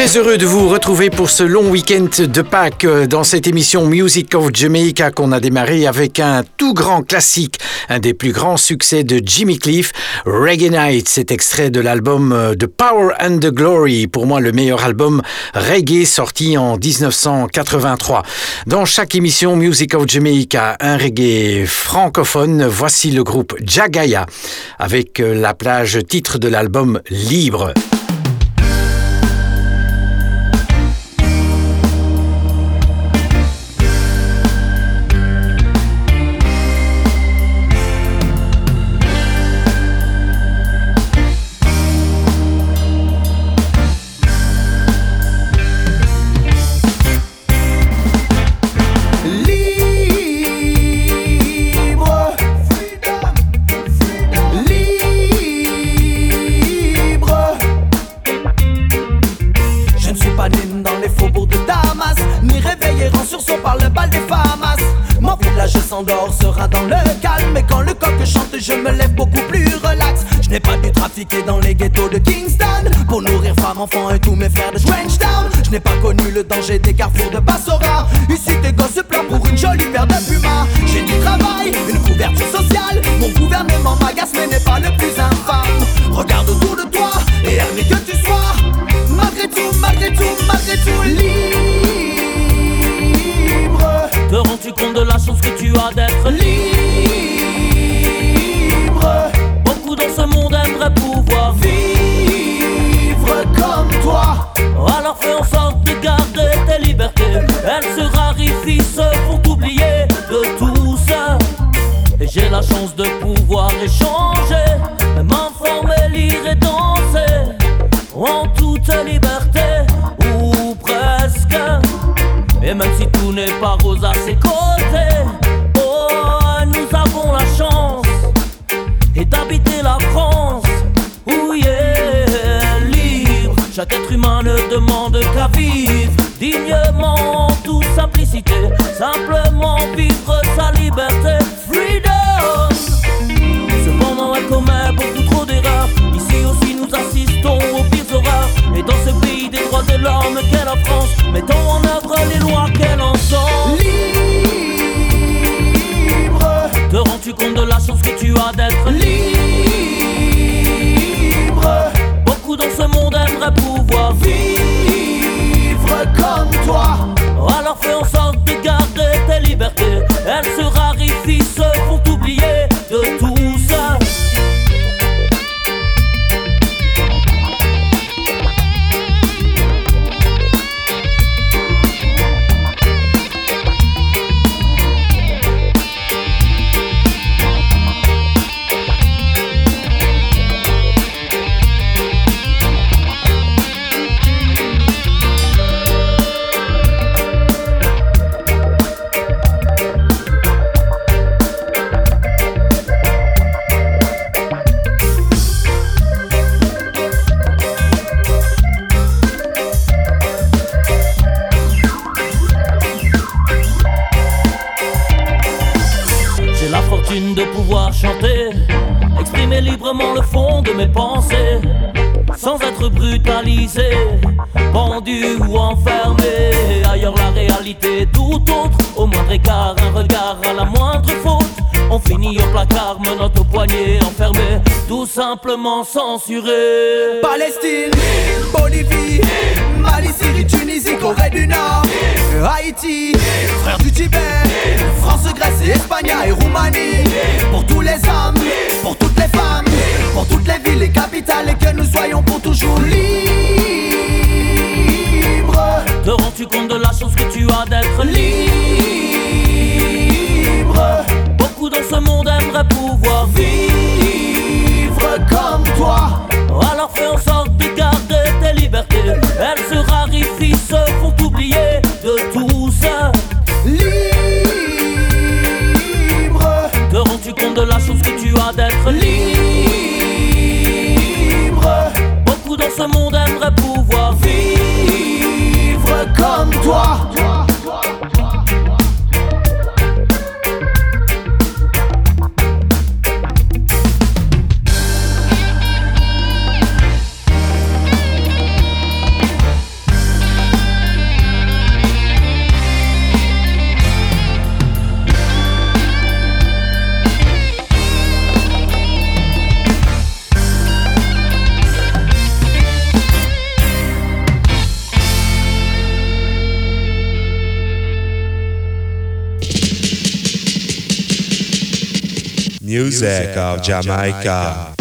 Très heureux de vous retrouver pour ce long week-end de Pâques euh, dans cette émission Music of Jamaica qu'on a démarré avec un tout grand classique, un des plus grands succès de Jimmy Cliff, Reggae Night, cet extrait de l'album euh, The Power and the Glory, pour moi le meilleur album reggae sorti en 1983. Dans chaque émission Music of Jamaica, un reggae francophone, voici le groupe Jagaya avec euh, la plage titre de l'album Libre. S'endort sera dans le calme. Et quand le coq chante, je me lève beaucoup plus relax. Je n'ai pas dû trafiquer dans les ghettos de Kingston pour nourrir femmes, enfants et tous mes frères de Town. Je n'ai pas connu le danger des carrefours de Bassora. Ici, des gosses pleurent pour une jolie paire de pumas. J'ai du travail, une couverture sociale. Mon gouvernement m'agace, mais n'est pas le plus infâme. Regarde autour de toi et aime que tu sois. Malgré tout, malgré tout, malgré tout, libre. Rends-tu compte de la chance que tu as d'être libre? Beaucoup dans ce monde aimeraient pouvoir vivre comme toi. Alors fais en sorte de garder tes libertés. Elles se raréfient, se font oublier de tout ça. Et j'ai la chance de pouvoir échanger, m'informer, lire et danser en toute liberté. Et même si tout n'est pas rose à ses côtés, oh, nous avons la chance et d'habiter la France. Où est libre. Chaque être humain ne demande qu'à vivre dignement, en toute simplicité. Simplement vivre sa liberté. Freedom. Cependant, elle commet beaucoup trop d'erreurs. Ici aussi, nous assistons aux pires horreurs. Et dans ce pays des droits de l'homme qu'est la chance que tu as d'être libre écart, un regard à la moindre faute. On finit au placard, menotte au poignet, enfermé, tout simplement censuré. Palestine, Bolivie, Mali, Syrie, Tunisie, Corée du Nord, Haïti, frère du Tibet, France, Grèce et Espagne et Roumanie. Pour tous les hommes, pour toutes les femmes, pour toutes les villes et capitales et que nous soyons pour toujours libres. Te rends-tu compte de la chance que tu as d'être Libre, ce monde aimeraient pouvoir vivre comme toi. Alors fais en sorte de garder tes libertés. Elles se raréfient, se font oublier de tout. Libre, Te rends-tu compte de la chance que tu as d'être libre, Beaucoup dans ce monde aimeraient pouvoir vivre comme toi. music of Jamaica.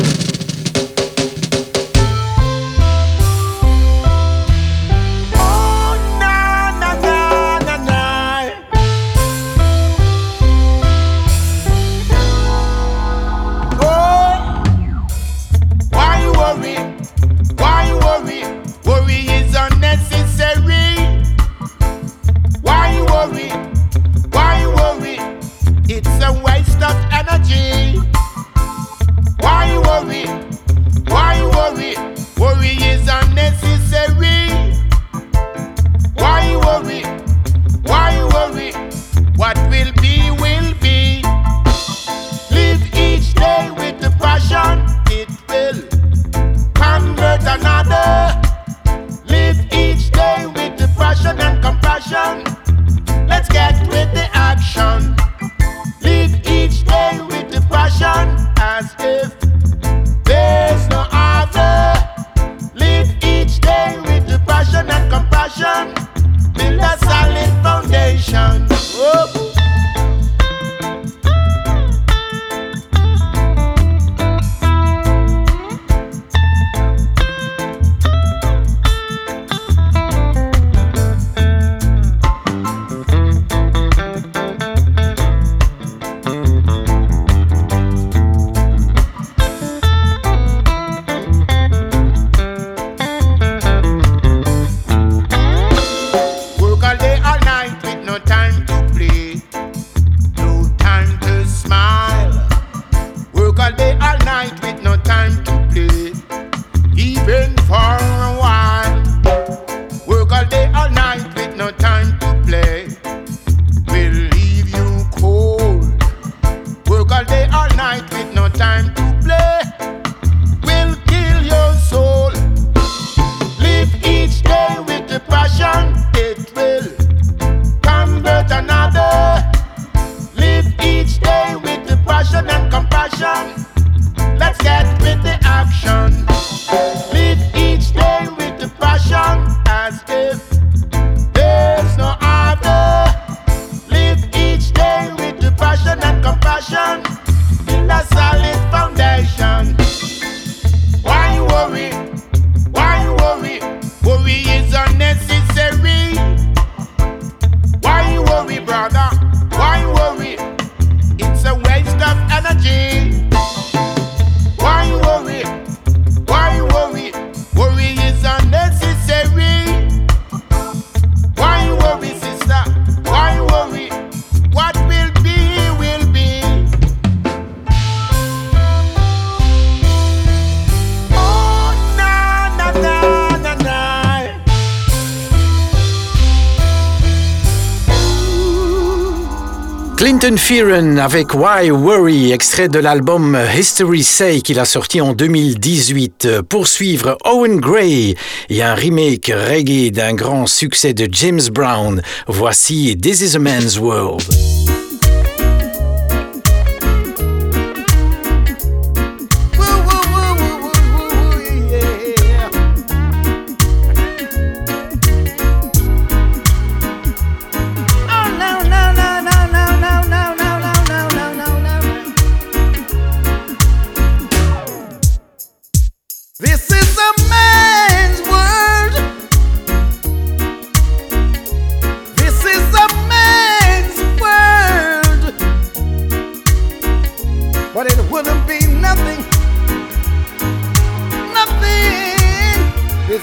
Nathan Fearon avec Why Worry, extrait de l'album History Say qu'il a sorti en 2018. Poursuivre Owen Gray et un remake reggae d'un grand succès de James Brown. Voici This is a Man's World.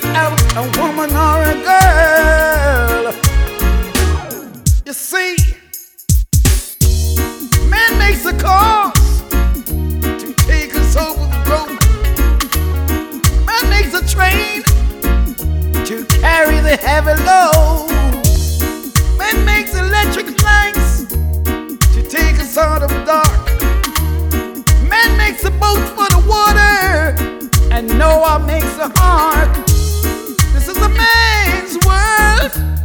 without a woman or a girl. You see, man makes a car to take us over the road. Man makes a train to carry the heavy load. Man makes electric lights to take us out of dark. Man makes a boat for the water, and Noah makes a heart a man's world.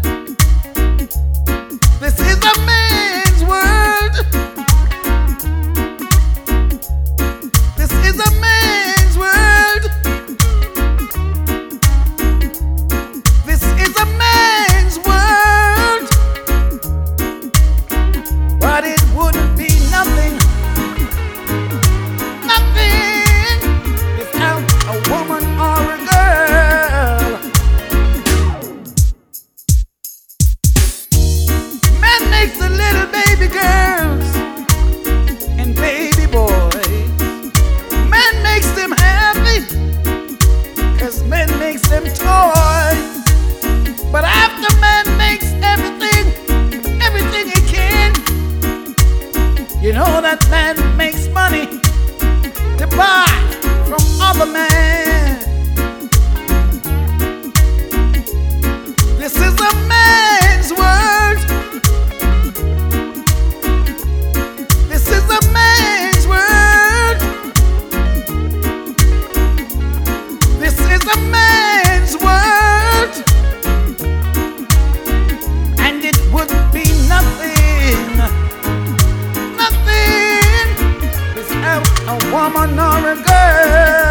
man nor a girl.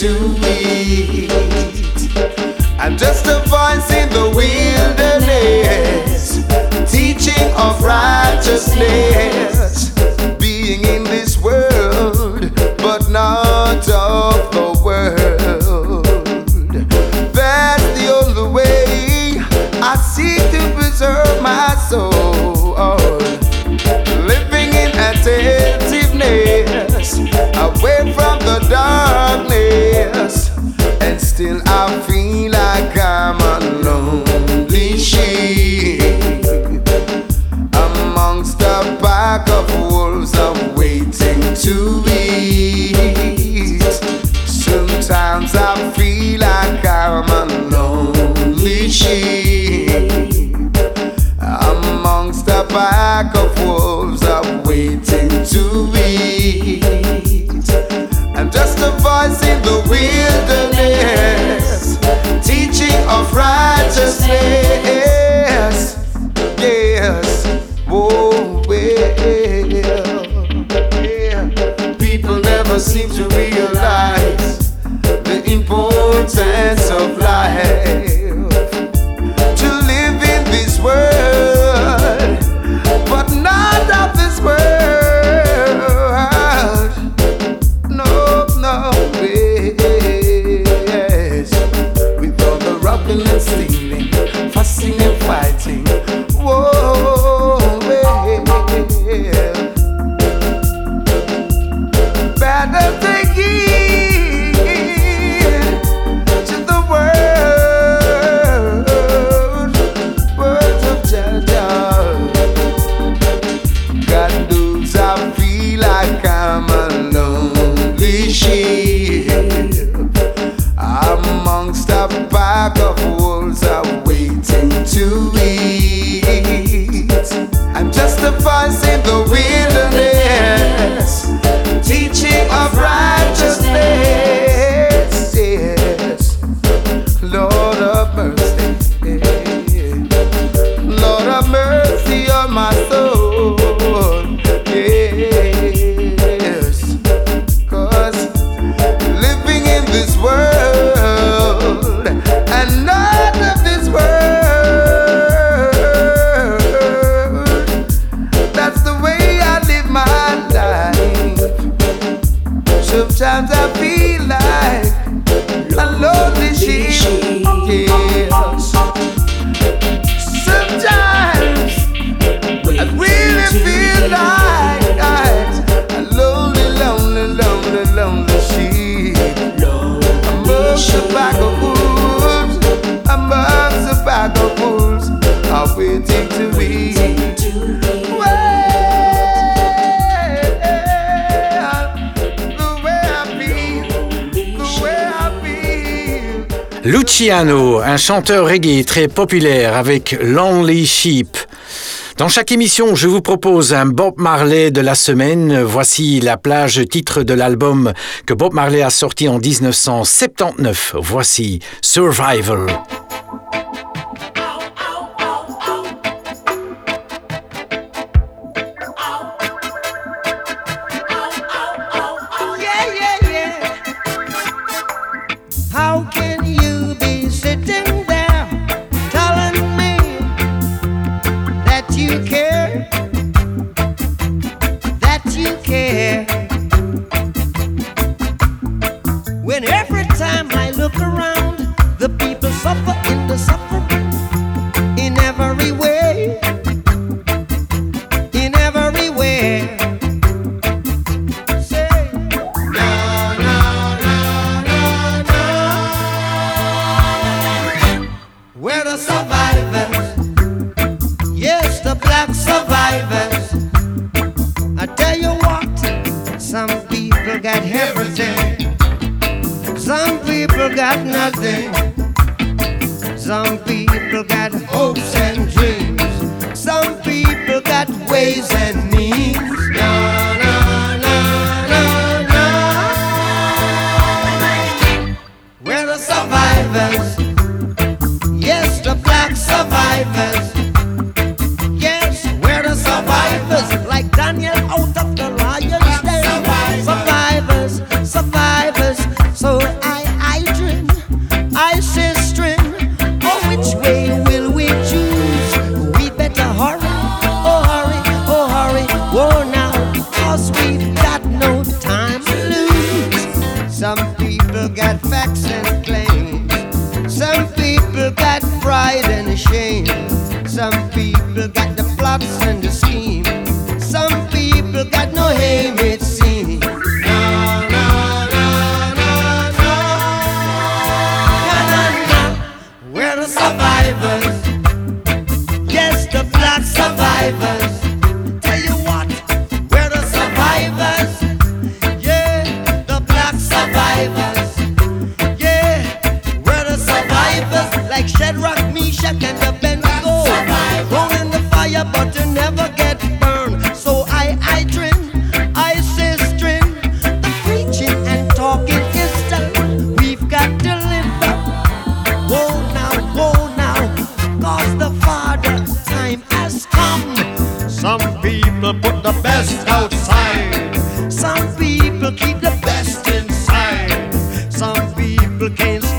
to eat. I'm just a voice. Un chanteur reggae très populaire avec Lonely Sheep. Dans chaque émission, je vous propose un Bob Marley de la semaine. Voici la plage titre de l'album que Bob Marley a sorti en 1979. Voici Survival. black survivors. I tell you what, some people got everything, some people got nothing, some people got hopes and dreams, some people got ways and means.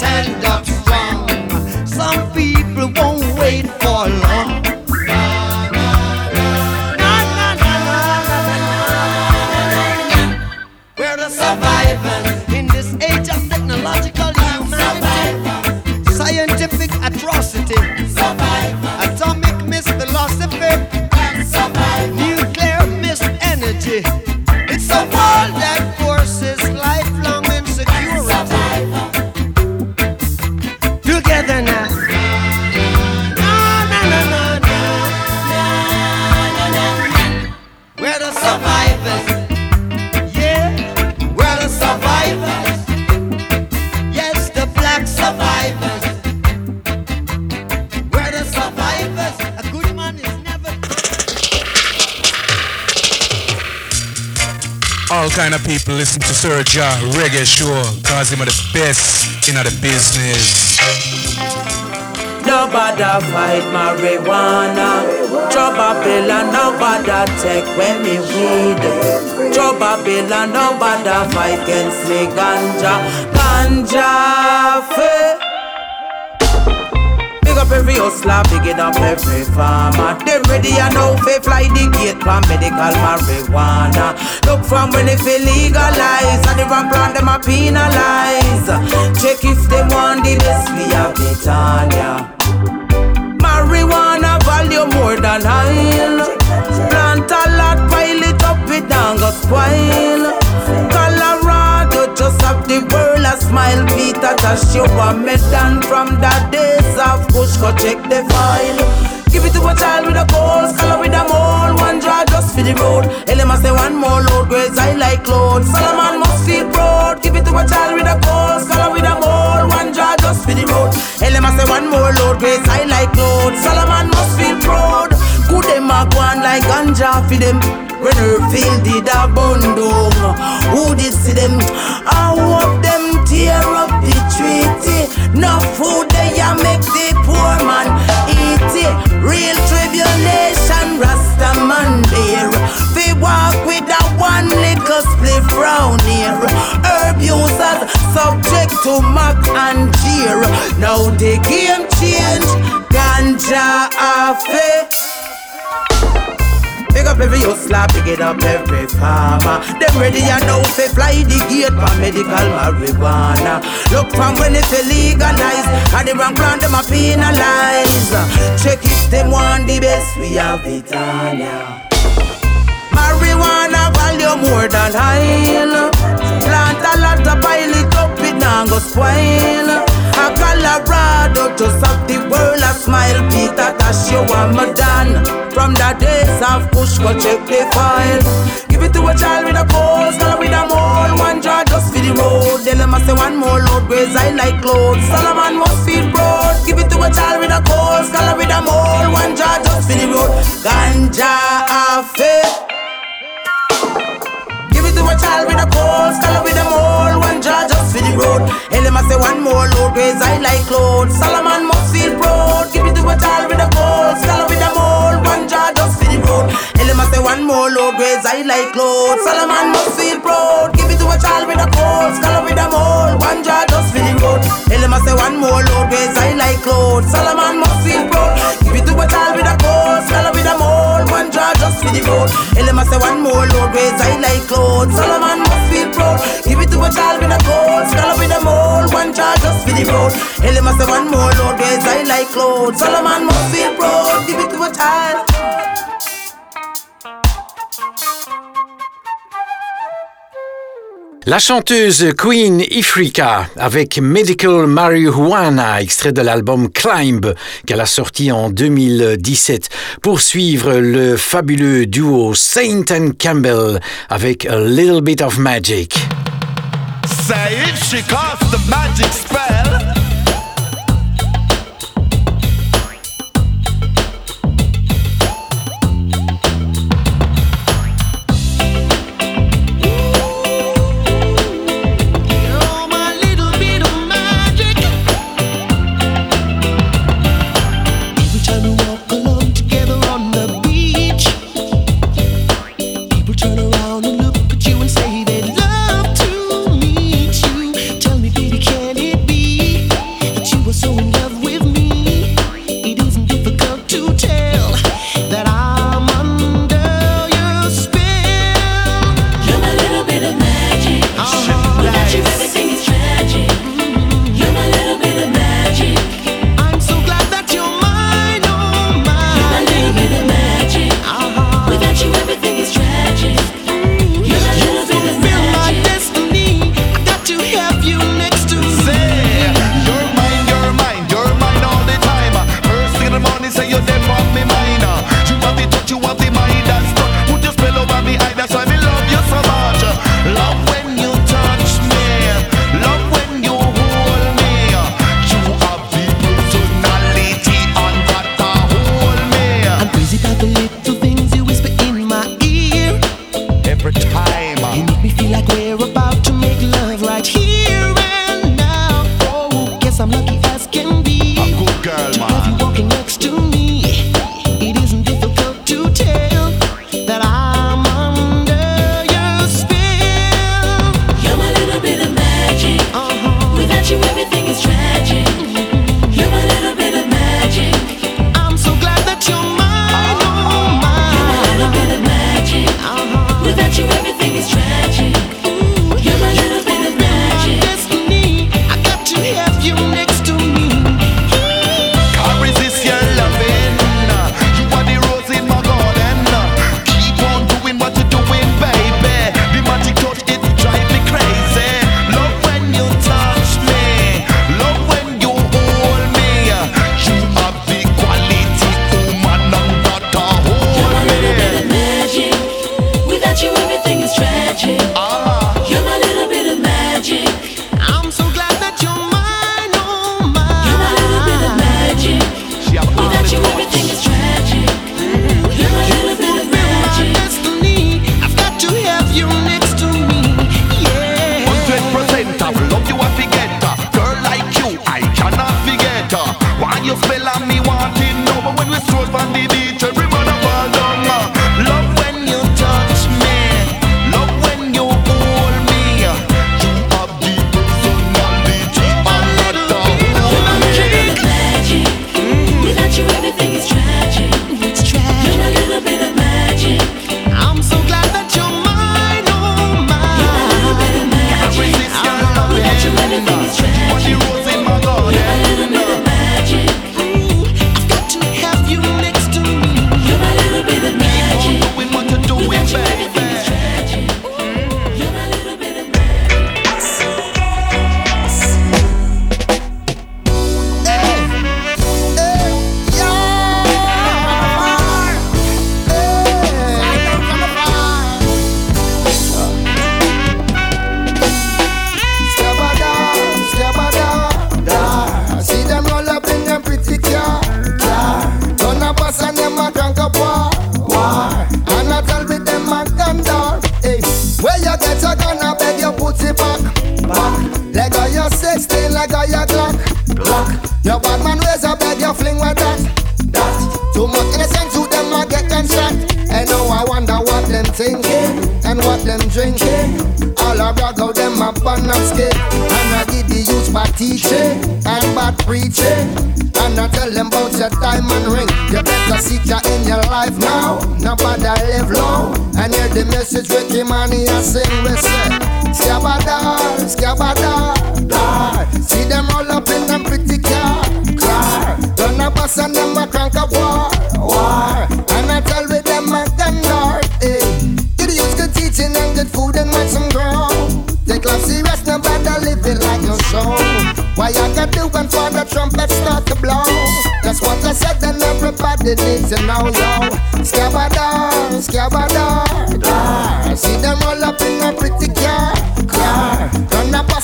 stand up strong. Some people won't wait for long. Sir Ja Reggae Show, cause him are the best in the business. Nobody fight marijuana. Joe Babylon, nobody take when me weed. Joe Babylon, nobody fight against me ganja. Ganja, faith up every hustler, bigging up every farmer. Them ready and now fi fly the gate for medical marijuana. Look from when if legalize, and the ramp plan them a penalize. Check if they want the best, we have the Tanya. Marijuana value more than oil. Plant a lot, pile it up, it down go spoil. Colorado just have the world a smile. Peter Tosh, you a medal from that day off push, go check the file. Give it to a child with a cold, scholar with a mole, one draw just for the road. Elema say one more load, grades I like load. Solomon must feel proud. Give it to a child with a cold, scholar with a mole, one draw just for the road. Elema say one more load, grace I like load. Solomon must feel proud. Good them a go like ganja for them. When her field did a bundle, who did see them? I hope them tear up the treaty. No food they a make the poor man. Real tribulation, Rasta man there. We walk with a one little split frown here. Herb users subject to mock and jeer. Now the game change, ganja affair. Big up every hustler, pick it up every farmer. Them ready and now say fly the gate for medical marijuana. Look from when it's legalized, and the wrong plan them a penalize. Check if them want the best, we have it on ya. Marijuana value more than oil. Plant a lot of pile it up, it now go spoil. A Colorado just have the world a smile. Peter Tosh, you me done. From the days of push, go check the file. Give it to a child with a pulse, girl with a mole. One jar just for the road. Them I say one more load, graze I like clothes. Solomon must feel proud. Give it to a child with a pulse, girl with a mole. One jar just for the road. Ganja affair. Give it to a child with a pulse, color with a mole, one jar road. Him I say one more load, graze I like clothes. Solomon must feel proud. Give it to a child with a pulse, color with a mole, one jar just for the road. Him I say one more load, graze I like clothes. Solomon must feel proud. Give it to a child with a pulse, color with a mole, one jar just for the road. Him I say one more load, graze I like clothes. La chanteuse Queen Ifrika avec Medical Marijuana, extrait de l'album Climb qu'elle a sorti en 2017. Pour suivre le fabuleux duo Saint and Campbell avec A Little Bit of Magic. Say if she casts the magic spell.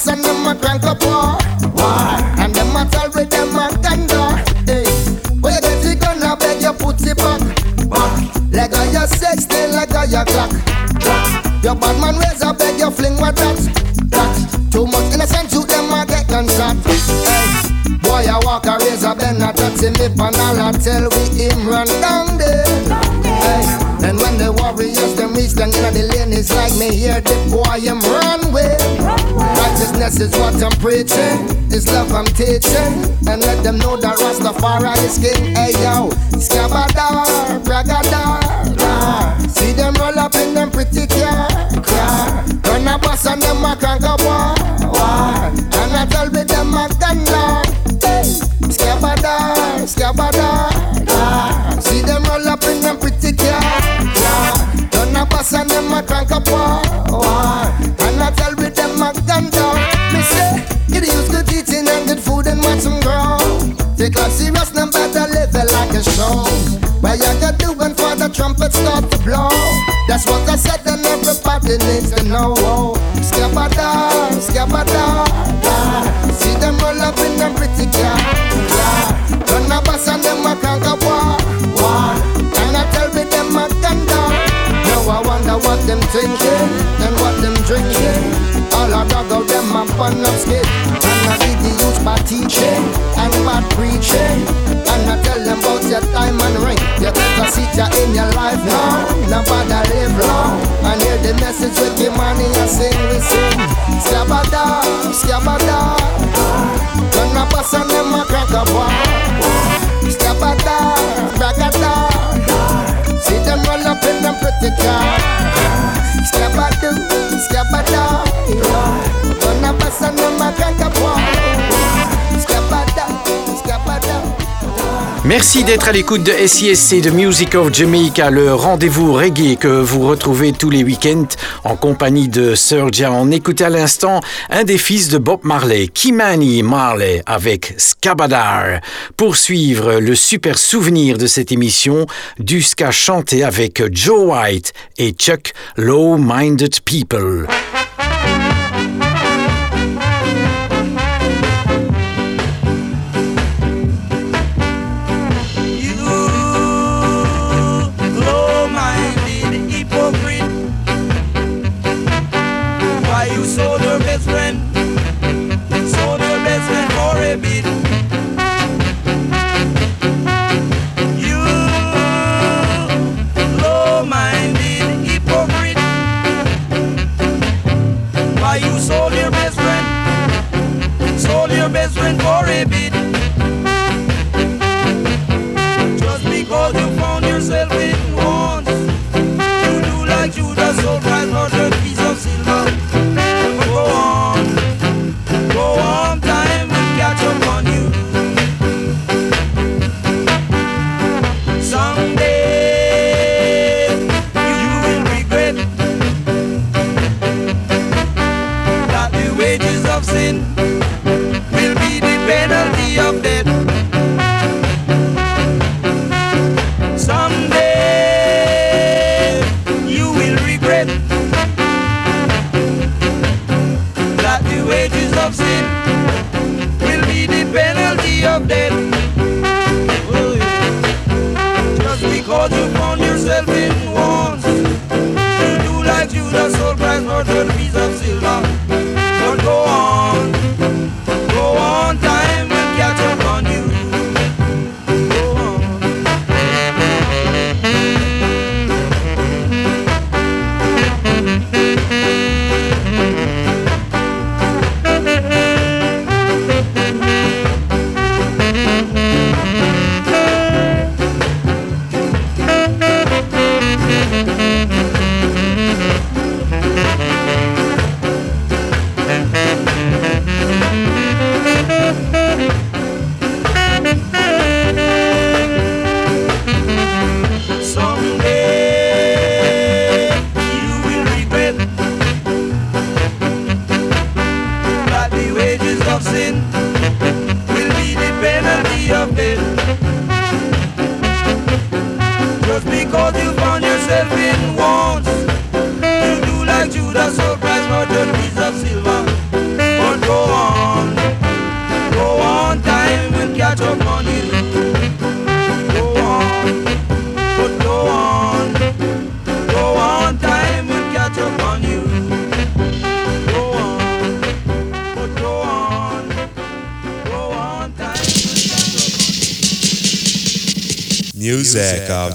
And them a crank up war, war. And them a tell with them a gun hey. When you get it I beg you put it back, back. Like a your sex, stay like a your clock, clock. Your bad man I beg you fling with that, that. Too much innocent to them, I get gunshot. Hey, boy, I walk a razor, bend a taxi, me pan all I tell we him run down there. Hey, and when the warriors them reach down in the lane, it's like me hear the boy him run. Righteousness is what I'm preaching, it's love I'm teaching, and let them know that Rastafari is king. Hey yo, Scabadar, Bragadar, dar. see them roll up in them pretty car, car. Run a bus and them a crank a war. And I tell with them a gun lord. Hey, see them roll up in them pretty car, car. Run a bus and them a crank Why you got doing for the trumpet start to blow? That's what I said, and everybody needs to know. Scabada, scabada, da. See them roll up in them pretty car. Run a bus and them a crank a war. And I tell me them a down. Now I wonder what them thinking and what them drinking. All I dog out them a fun of skin. And I lead the youth by teaching and by preaching. And I tell them about your time and ring. You better see ya in your life now. Nobody live long. And hear the message with your money and sing, sing. Scabada, scabada. Turn a bus and them a crack a bar. Merci d'être à l'écoute de SISC de Music of Jamaica, le rendez-vous reggae que vous retrouvez tous les week-ends en compagnie de Sergia. On écoutait à l'instant un des fils de Bob Marley, Kimani Marley, avec Scabadar. Pour suivre le super souvenir de cette émission, du ska chanté avec Joe White et Chuck Low Minded People. Of death. Oh, yeah. Just because you found yourself in wants, you do like Judas sold Christ for thirty piece of silver.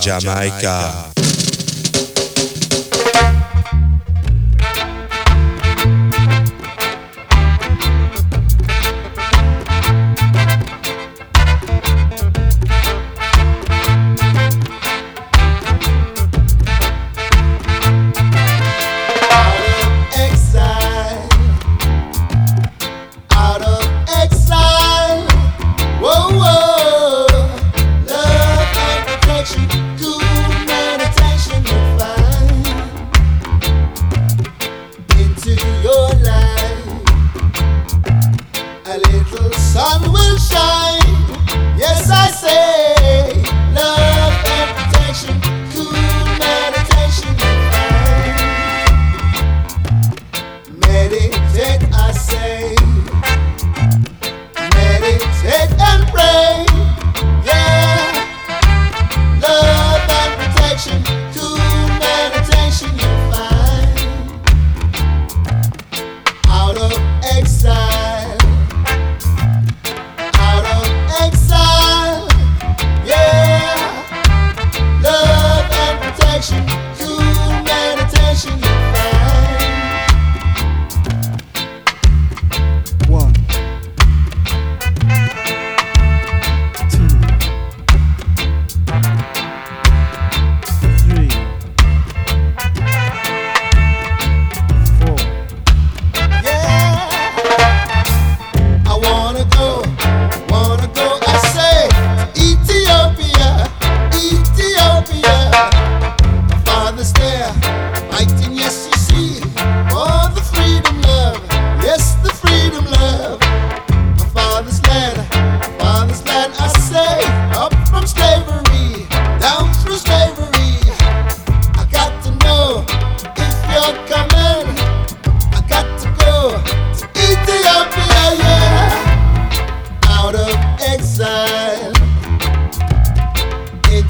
Jamaica.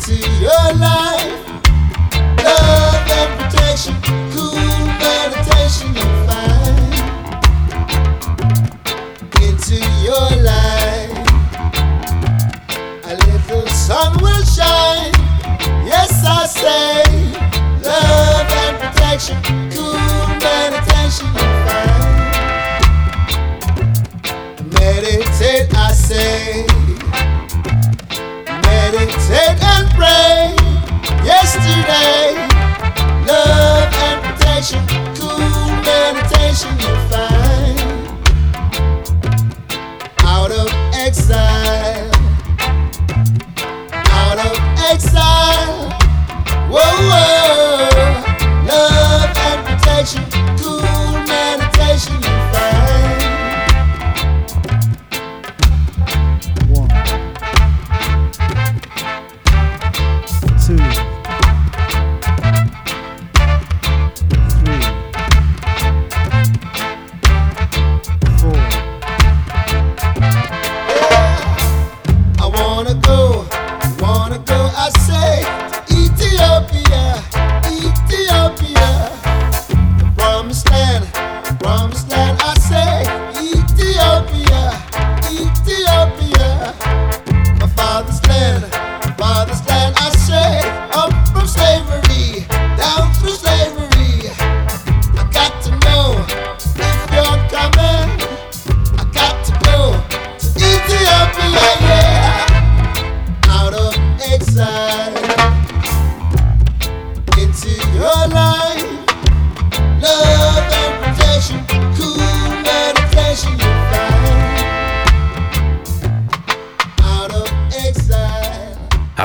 into your life. Love and protection, cool meditation you find into your life. A little sun will shine. Yes, I say, love and protection, cool meditation you find. Meditate, I say. yesterday. Love and meditation, cool meditation.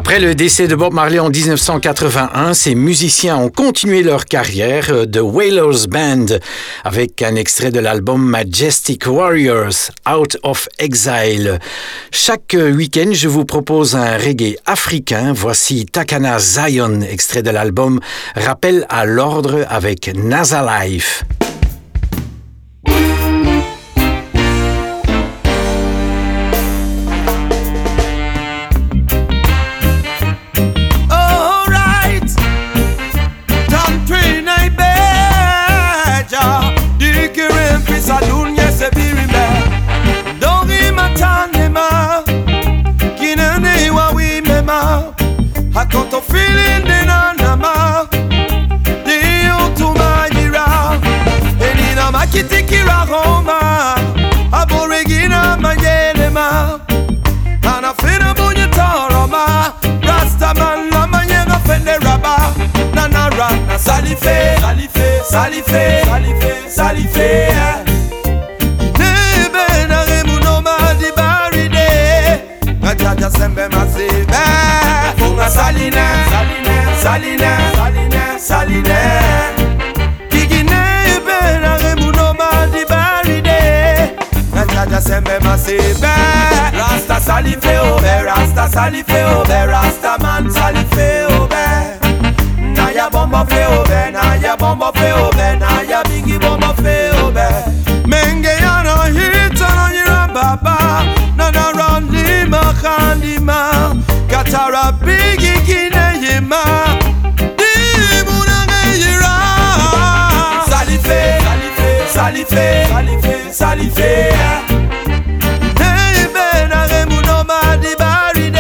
Après le décès de Bob Marley en 1981, ces musiciens ont continué leur carrière euh, de Wailers Band avec un extrait de l'album Majestic Warriors Out of Exile. Chaque euh, week-end, je vous propose un reggae africain. Voici Takana Zion, extrait de l'album Rappel à l'ordre avec NASA Life. salifè, salifè, salifè, salifè, salifè Idebe eh. nare mouno madi baride. Ngajaja sembe masebe Funga saline, saline, saline, saline, saline. Iginebe nare mouno madi baride. Ngajaja sembe masebe Rasta salifè obe, oh, rasta salifè obe, oh, rasta man salifè obe oh, bomba feo be na ya bomba feo be na ya bingi bomba feo be menge ya no hita no nyira baba na na randi makandi ma katara bigi kine yima dimu na ngeyira salife salife salife salife Hey, ben, arrête mon homme à débarrer.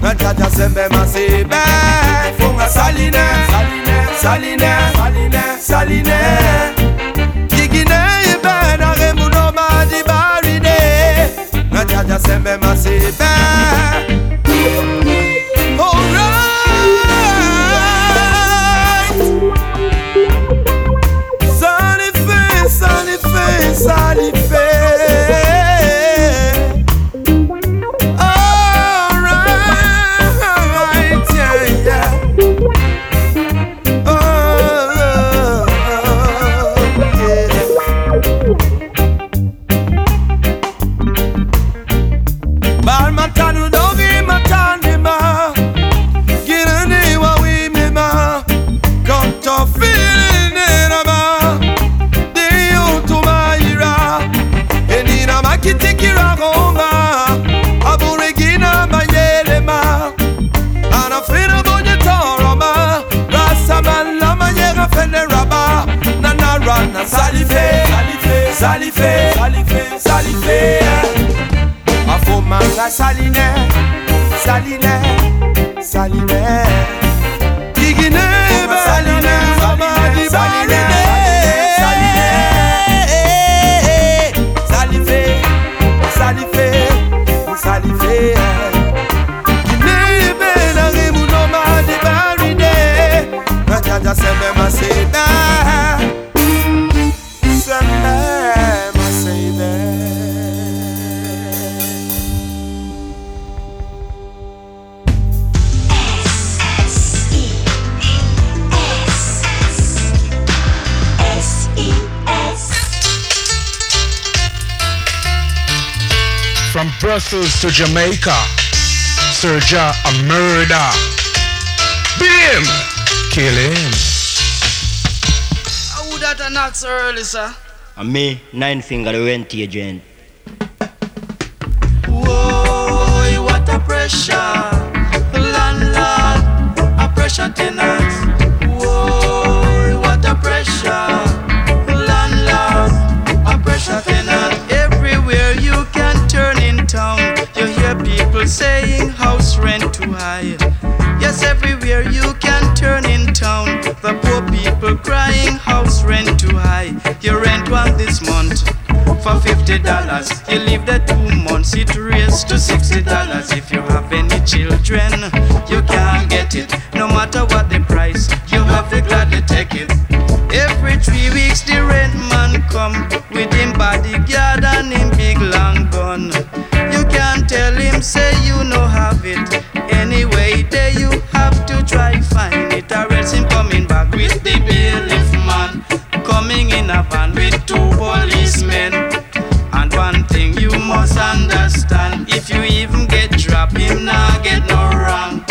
Quand t'as ta semaine, saline saline gigine ibenare muno madibaride najaja sembe masibe Brussels to Jamaica, Serja a murder. Beat him, kill him. How would that not so early, sir? And me, nine finger the rent agent. Month for fifty dollars. You leave there two months, it raised to sixty dollars. If you have any children, you can't get it. No matter what the price, you have to gladly take it. Every three weeks the rent man come with him bodyguard and him big long gun. You can't tell him say you no have it. Anyway, there you have to try find it. Or else him coming back with the bailiff man. Coming in a van even get dropped, him nah get no wrong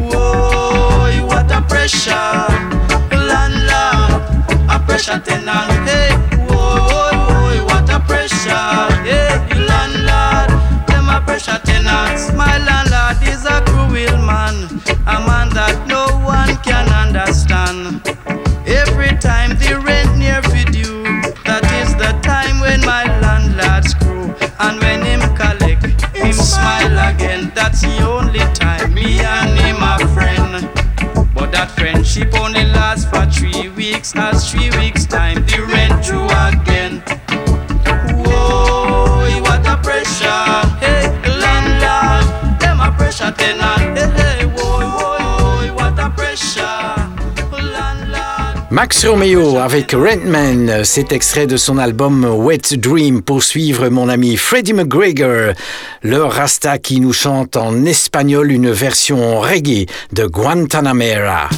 Whoa, what a pressure. Landlord, a pressure tenant Hey, whoa, what a pressure Yeah, landlord, them a pressure tenants. My landlord is a cruel man A man that no one can understand that friendship only lasts for three weeks As three weeks Max Romeo avec Rentman, c'est extrait de son album Wet Dream pour suivre mon ami Freddie McGregor, le Rasta qui nous chante en espagnol une version reggae de. Guantanamera,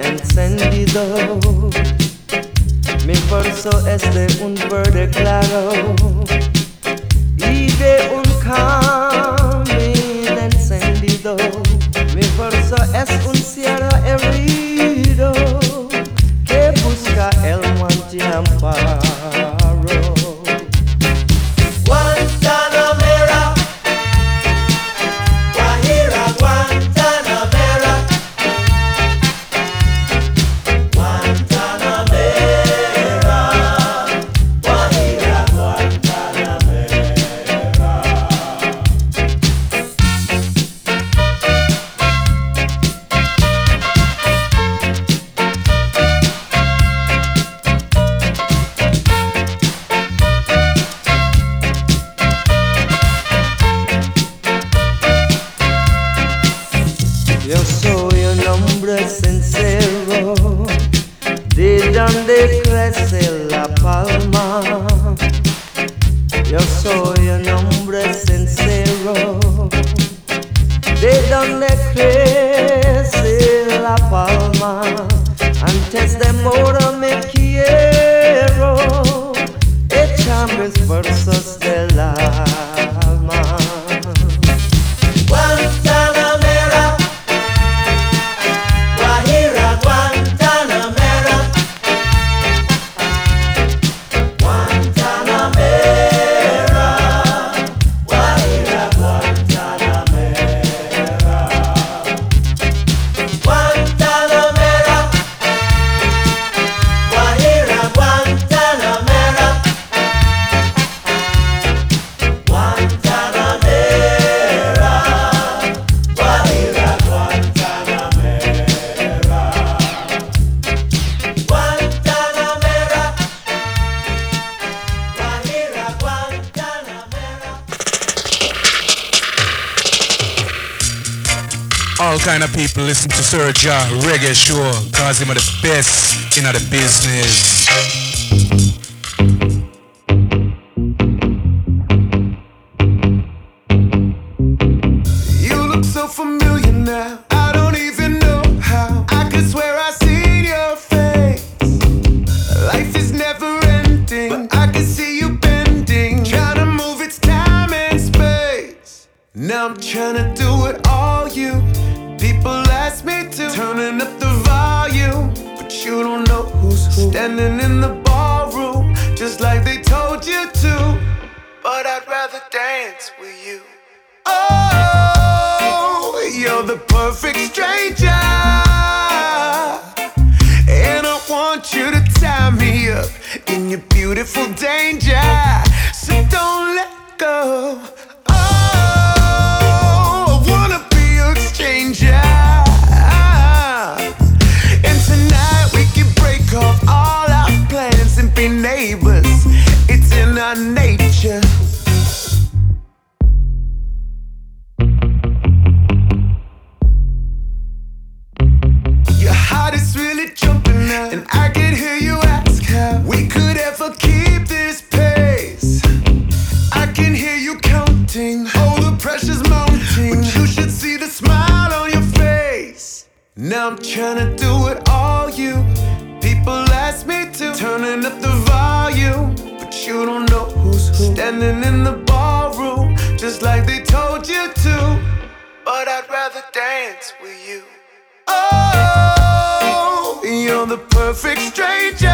encendido. Mi verso es de un verde claro Of people listen to Ja Reggae Show cause him are the best in the business. Beautiful danger. So don't let go. Oh, I wanna be your. And tonight we can break off all our plans and be neighbors. It's in our nature. Your heart is really jumping now, and I can hear you ask how we could I'm trying to do it all you. People ask me to, turning up the volume, but you don't know who's who. Standing in the ballroom, just like they told you to. But I'd rather dance with you. Oh, you're the perfect stranger.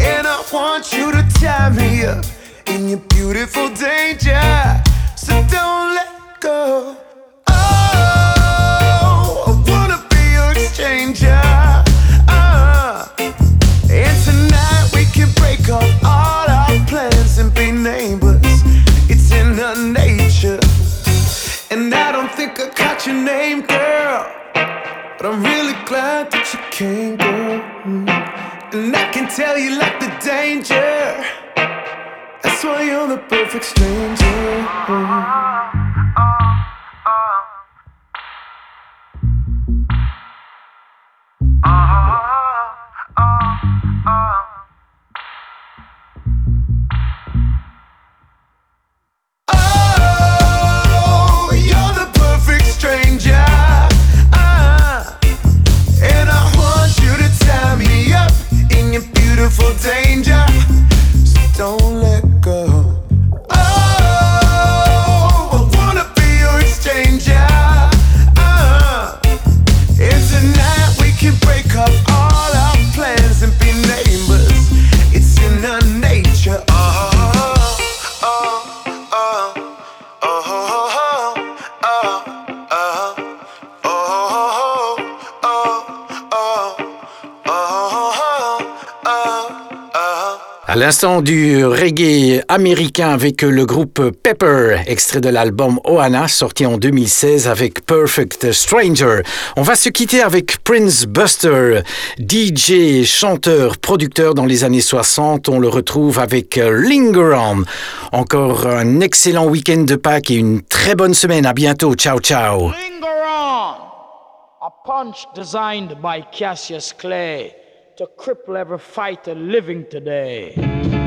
And I want you to tie me up in your beautiful danger. So don't let go. But I'm really glad that you came, girl. And I can tell you like the danger. That's why you're the perfect stranger. À l'instant du reggae américain avec le groupe Pepper, extrait de l'album Oana, sorti en 2016 avec Perfect Stranger. On va se quitter avec Prince Buster, DJ, chanteur, producteur dans les années 60. On le retrouve avec Linger On. Encore un excellent week-end de Pâques et une très bonne semaine. À bientôt. Ciao, ciao. Linger on! A punch designed by Cassius Clay to cripple every fighter living today.